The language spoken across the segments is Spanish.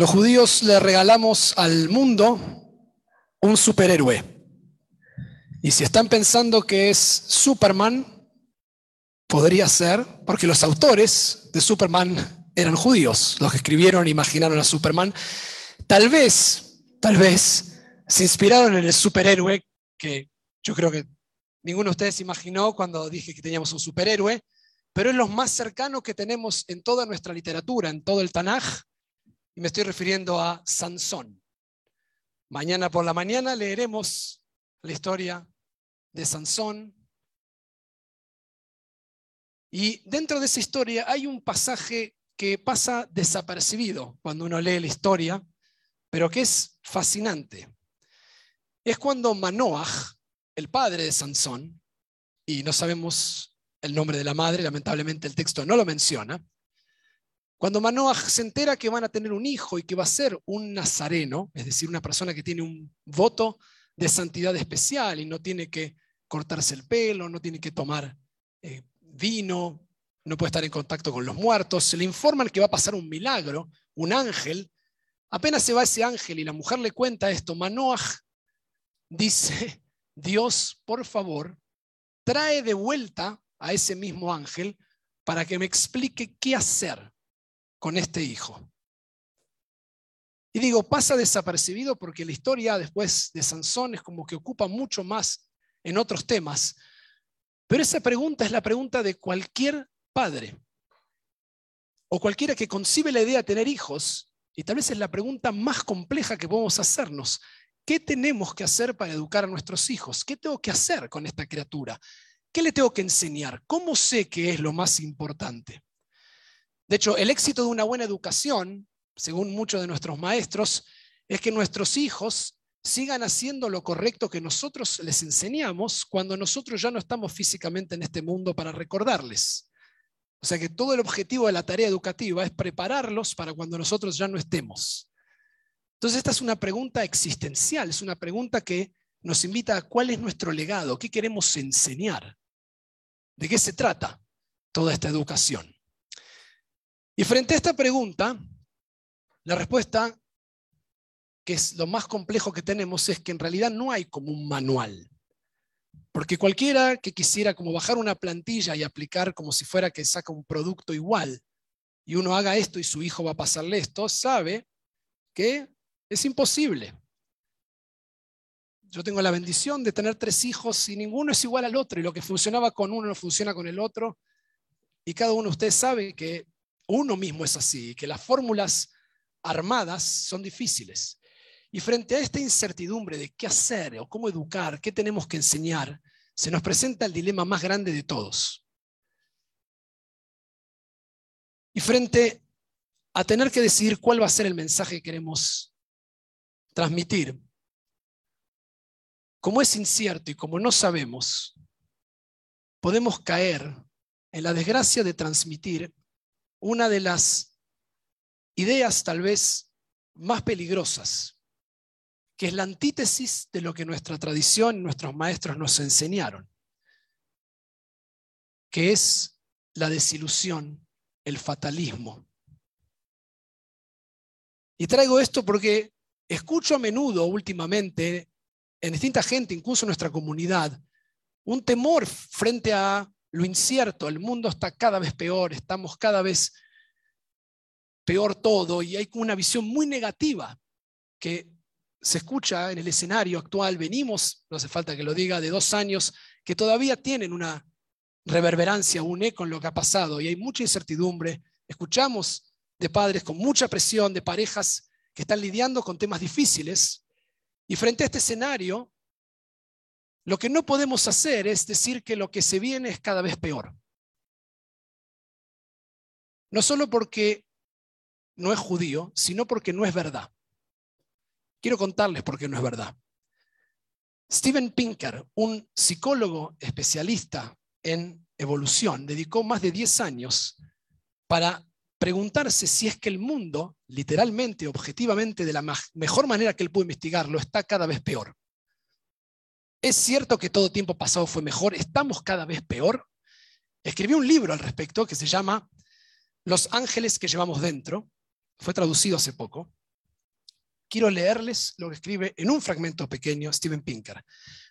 Los judíos le regalamos al mundo un superhéroe. Y si están pensando que es Superman, podría ser, porque los autores de Superman eran judíos, los que escribieron e imaginaron a Superman. Tal vez, tal vez, se inspiraron en el superhéroe que yo creo que ninguno de ustedes imaginó cuando dije que teníamos un superhéroe, pero es lo más cercano que tenemos en toda nuestra literatura, en todo el Tanaj, me estoy refiriendo a Sansón. Mañana por la mañana leeremos la historia de Sansón. Y dentro de esa historia hay un pasaje que pasa desapercibido cuando uno lee la historia, pero que es fascinante. Es cuando Manoah, el padre de Sansón, y no sabemos el nombre de la madre, lamentablemente el texto no lo menciona, cuando Manoah se entera que van a tener un hijo y que va a ser un nazareno, es decir, una persona que tiene un voto de santidad especial y no tiene que cortarse el pelo, no tiene que tomar eh, vino, no puede estar en contacto con los muertos, se le informan que va a pasar un milagro, un ángel. Apenas se va ese ángel y la mujer le cuenta esto, Manoah dice, Dios, por favor, trae de vuelta a ese mismo ángel para que me explique qué hacer con este hijo. Y digo, pasa desapercibido porque la historia después de Sansón es como que ocupa mucho más en otros temas. Pero esa pregunta es la pregunta de cualquier padre o cualquiera que concibe la idea de tener hijos. Y tal vez es la pregunta más compleja que podemos hacernos. ¿Qué tenemos que hacer para educar a nuestros hijos? ¿Qué tengo que hacer con esta criatura? ¿Qué le tengo que enseñar? ¿Cómo sé que es lo más importante? De hecho, el éxito de una buena educación, según muchos de nuestros maestros, es que nuestros hijos sigan haciendo lo correcto que nosotros les enseñamos cuando nosotros ya no estamos físicamente en este mundo para recordarles. O sea que todo el objetivo de la tarea educativa es prepararlos para cuando nosotros ya no estemos. Entonces esta es una pregunta existencial, es una pregunta que nos invita a cuál es nuestro legado, qué queremos enseñar, de qué se trata toda esta educación. Y frente a esta pregunta, la respuesta, que es lo más complejo que tenemos, es que en realidad no hay como un manual. Porque cualquiera que quisiera como bajar una plantilla y aplicar como si fuera que saca un producto igual, y uno haga esto y su hijo va a pasarle esto, sabe que es imposible. Yo tengo la bendición de tener tres hijos y ninguno es igual al otro, y lo que funcionaba con uno no funciona con el otro. Y cada uno de ustedes sabe que uno mismo es así, que las fórmulas armadas son difíciles. Y frente a esta incertidumbre de qué hacer o cómo educar, qué tenemos que enseñar, se nos presenta el dilema más grande de todos. Y frente a tener que decidir cuál va a ser el mensaje que queremos transmitir, como es incierto y como no sabemos, podemos caer en la desgracia de transmitir una de las ideas tal vez más peligrosas, que es la antítesis de lo que nuestra tradición, nuestros maestros nos enseñaron, que es la desilusión, el fatalismo. Y traigo esto porque escucho a menudo últimamente en distinta gente, incluso en nuestra comunidad, un temor frente a lo incierto, el mundo está cada vez peor, estamos cada vez peor todo y hay una visión muy negativa que se escucha en el escenario actual. Venimos, no hace falta que lo diga, de dos años que todavía tienen una reverberancia, un eco en lo que ha pasado y hay mucha incertidumbre. Escuchamos de padres con mucha presión, de parejas que están lidiando con temas difíciles y frente a este escenario lo que no podemos hacer es decir que lo que se viene es cada vez peor. No solo porque no es judío, sino porque no es verdad. Quiero contarles por qué no es verdad. Steven Pinker, un psicólogo especialista en evolución, dedicó más de 10 años para preguntarse si es que el mundo, literalmente, objetivamente, de la mejor manera que él pudo investigarlo, está cada vez peor. ¿Es cierto que todo tiempo pasado fue mejor? ¿Estamos cada vez peor? Escribió un libro al respecto que se llama Los ángeles que llevamos dentro. Fue traducido hace poco. quiero leerles lo que escribe en un fragmento pequeño Steven Pinker.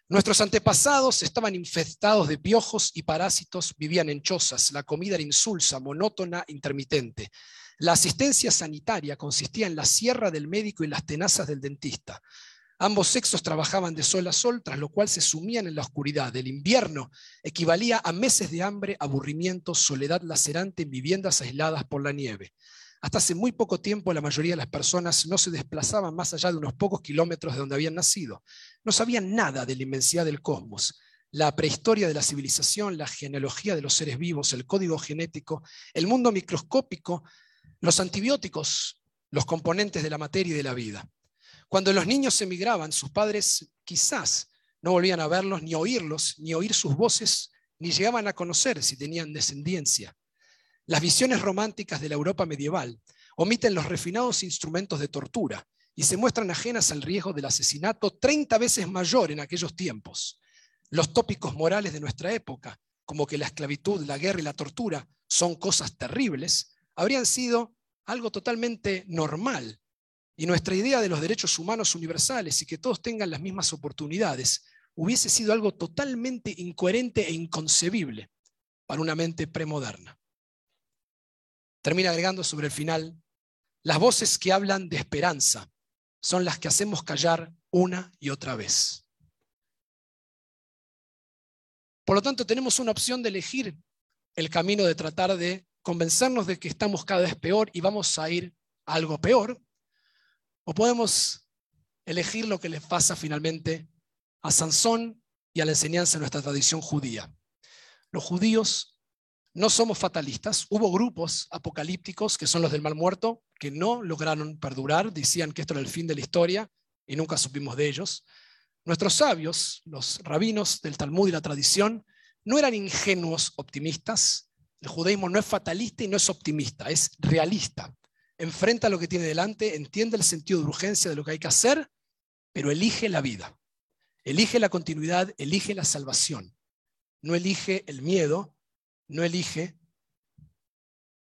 Nuestros antepasados estaban infestados de piojos y parásitos, vivían en chozas, la comida era insulsa, monótona, intermitente. La asistencia sanitaria consistía en la sierra del médico y las tenazas del dentista. Ambos sexos trabajaban de sol a sol, tras lo cual se sumían en la oscuridad. El invierno equivalía a meses de hambre, aburrimiento, soledad lacerante en viviendas aisladas por la nieve. Hasta hace muy poco tiempo la mayoría de las personas no se desplazaban más allá de unos pocos kilómetros de donde habían nacido. No sabían nada de la inmensidad del cosmos, la prehistoria de la civilización, la genealogía de los seres vivos, el código genético, el mundo microscópico, los antibióticos, los componentes de la materia y de la vida. Cuando los niños emigraban, sus padres quizás no volvían a verlos, ni oírlos, ni oír sus voces, ni llegaban a conocer si tenían descendencia. Las visiones románticas de la Europa medieval omiten los refinados instrumentos de tortura y se muestran ajenas al riesgo del asesinato 30 veces mayor en aquellos tiempos. Los tópicos morales de nuestra época, como que la esclavitud, la guerra y la tortura son cosas terribles, habrían sido algo totalmente normal y nuestra idea de los derechos humanos universales y que todos tengan las mismas oportunidades hubiese sido algo totalmente incoherente e inconcebible para una mente premoderna. Termina agregando sobre el final, las voces que hablan de esperanza son las que hacemos callar una y otra vez. Por lo tanto, tenemos una opción de elegir el camino de tratar de convencernos de que estamos cada vez peor y vamos a ir a algo peor, o podemos elegir lo que les pasa finalmente a Sansón y a la enseñanza de nuestra tradición judía. Los judíos no somos fatalistas. Hubo grupos apocalípticos, que son los del mal muerto, que no lograron perdurar, decían que esto era el fin de la historia y nunca supimos de ellos. Nuestros sabios, los rabinos del Talmud y la tradición, no eran ingenuos optimistas. El judaísmo no es fatalista y no es optimista, es realista enfrenta lo que tiene delante, entiende el sentido de urgencia de lo que hay que hacer, pero elige la vida, elige la continuidad, elige la salvación, no elige el miedo, no elige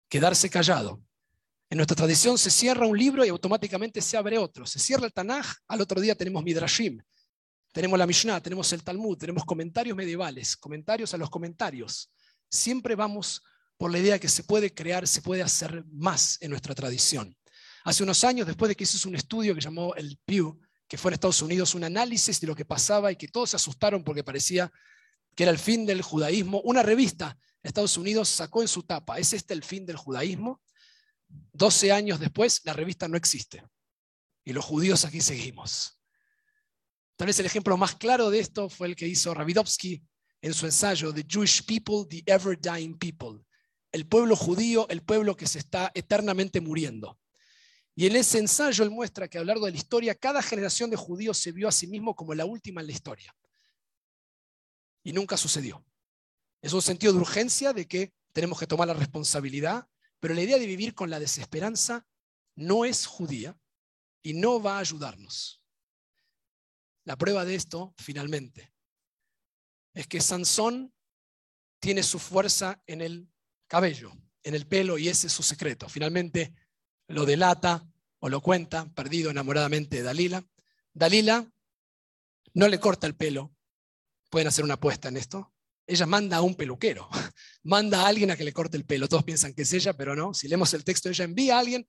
quedarse callado. En nuestra tradición se cierra un libro y automáticamente se abre otro. Se cierra el Tanaj, al otro día tenemos Midrashim, tenemos la Mishnah, tenemos el Talmud, tenemos comentarios medievales, comentarios a los comentarios. Siempre vamos por la idea que se puede crear, se puede hacer más en nuestra tradición. Hace unos años, después de que hizo un estudio que llamó el Pew, que fue en Estados Unidos, un análisis de lo que pasaba y que todos se asustaron porque parecía que era el fin del judaísmo, una revista de Estados Unidos sacó en su tapa, ¿es este el fin del judaísmo? 12 años después, la revista no existe. Y los judíos aquí seguimos. Tal vez el ejemplo más claro de esto fue el que hizo Ravidovsky en su ensayo The Jewish People, the Ever Dying People, el pueblo judío, el pueblo que se está eternamente muriendo. Y en ese ensayo él muestra que a lo largo de la historia, cada generación de judíos se vio a sí mismo como la última en la historia. Y nunca sucedió. Es un sentido de urgencia de que tenemos que tomar la responsabilidad, pero la idea de vivir con la desesperanza no es judía y no va a ayudarnos. La prueba de esto, finalmente, es que Sansón tiene su fuerza en el cabello, en el pelo, y ese es su secreto. Finalmente lo delata o lo cuenta, perdido enamoradamente de Dalila. Dalila no le corta el pelo. Pueden hacer una apuesta en esto. Ella manda a un peluquero, manda a alguien a que le corte el pelo. Todos piensan que es ella, pero no. Si leemos el texto, ella envía a alguien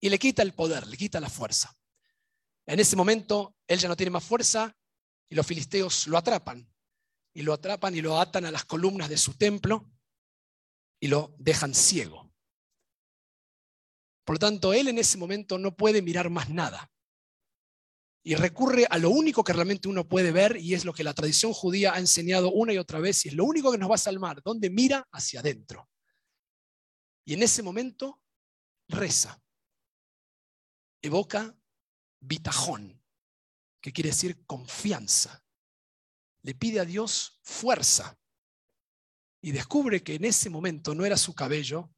y le quita el poder, le quita la fuerza. En ese momento, él ya no tiene más fuerza y los filisteos lo atrapan. Y lo atrapan y lo atan a las columnas de su templo y lo dejan ciego. Por lo tanto, él en ese momento no puede mirar más nada. Y recurre a lo único que realmente uno puede ver y es lo que la tradición judía ha enseñado una y otra vez y es lo único que nos va a salvar, donde mira hacia adentro. Y en ese momento reza, evoca bitajón, que quiere decir confianza. Le pide a Dios fuerza y descubre que en ese momento no era su cabello,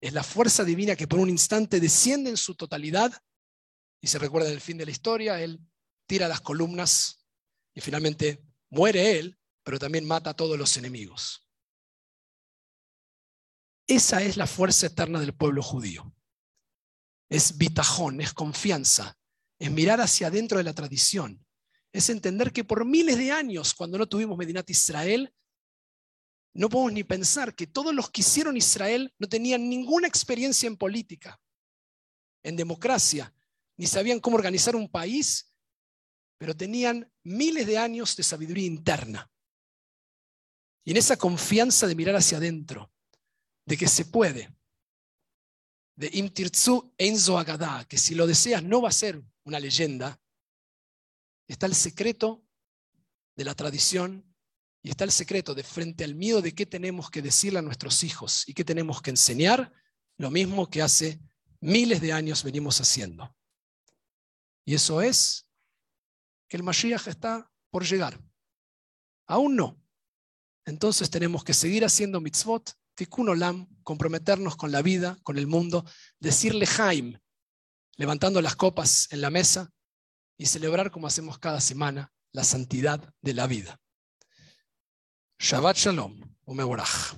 es la fuerza divina que por un instante desciende en su totalidad y se recuerda en el fin de la historia, él tira las columnas y finalmente muere él, pero también mata a todos los enemigos. Esa es la fuerza eterna del pueblo judío. Es bitajón, es confianza, es mirar hacia adentro de la tradición, es entender que por miles de años, cuando no tuvimos Medinat Israel, no podemos ni pensar que todos los que hicieron Israel no tenían ninguna experiencia en política, en democracia, ni sabían cómo organizar un país, pero tenían miles de años de sabiduría interna. Y en esa confianza de mirar hacia adentro, de que se puede, de Imtirtsu Enzo Agadá, que si lo deseas no va a ser una leyenda, está el secreto de la tradición y está el secreto de frente al miedo de qué tenemos que decirle a nuestros hijos y qué tenemos que enseñar, lo mismo que hace miles de años venimos haciendo. Y eso es que el Mashiach está por llegar. Aún no. Entonces tenemos que seguir haciendo mitzvot Tikkun Olam, comprometernos con la vida, con el mundo, decirle Jaim, levantando las copas en la mesa y celebrar como hacemos cada semana la santidad de la vida. שבת שלום ומבורך.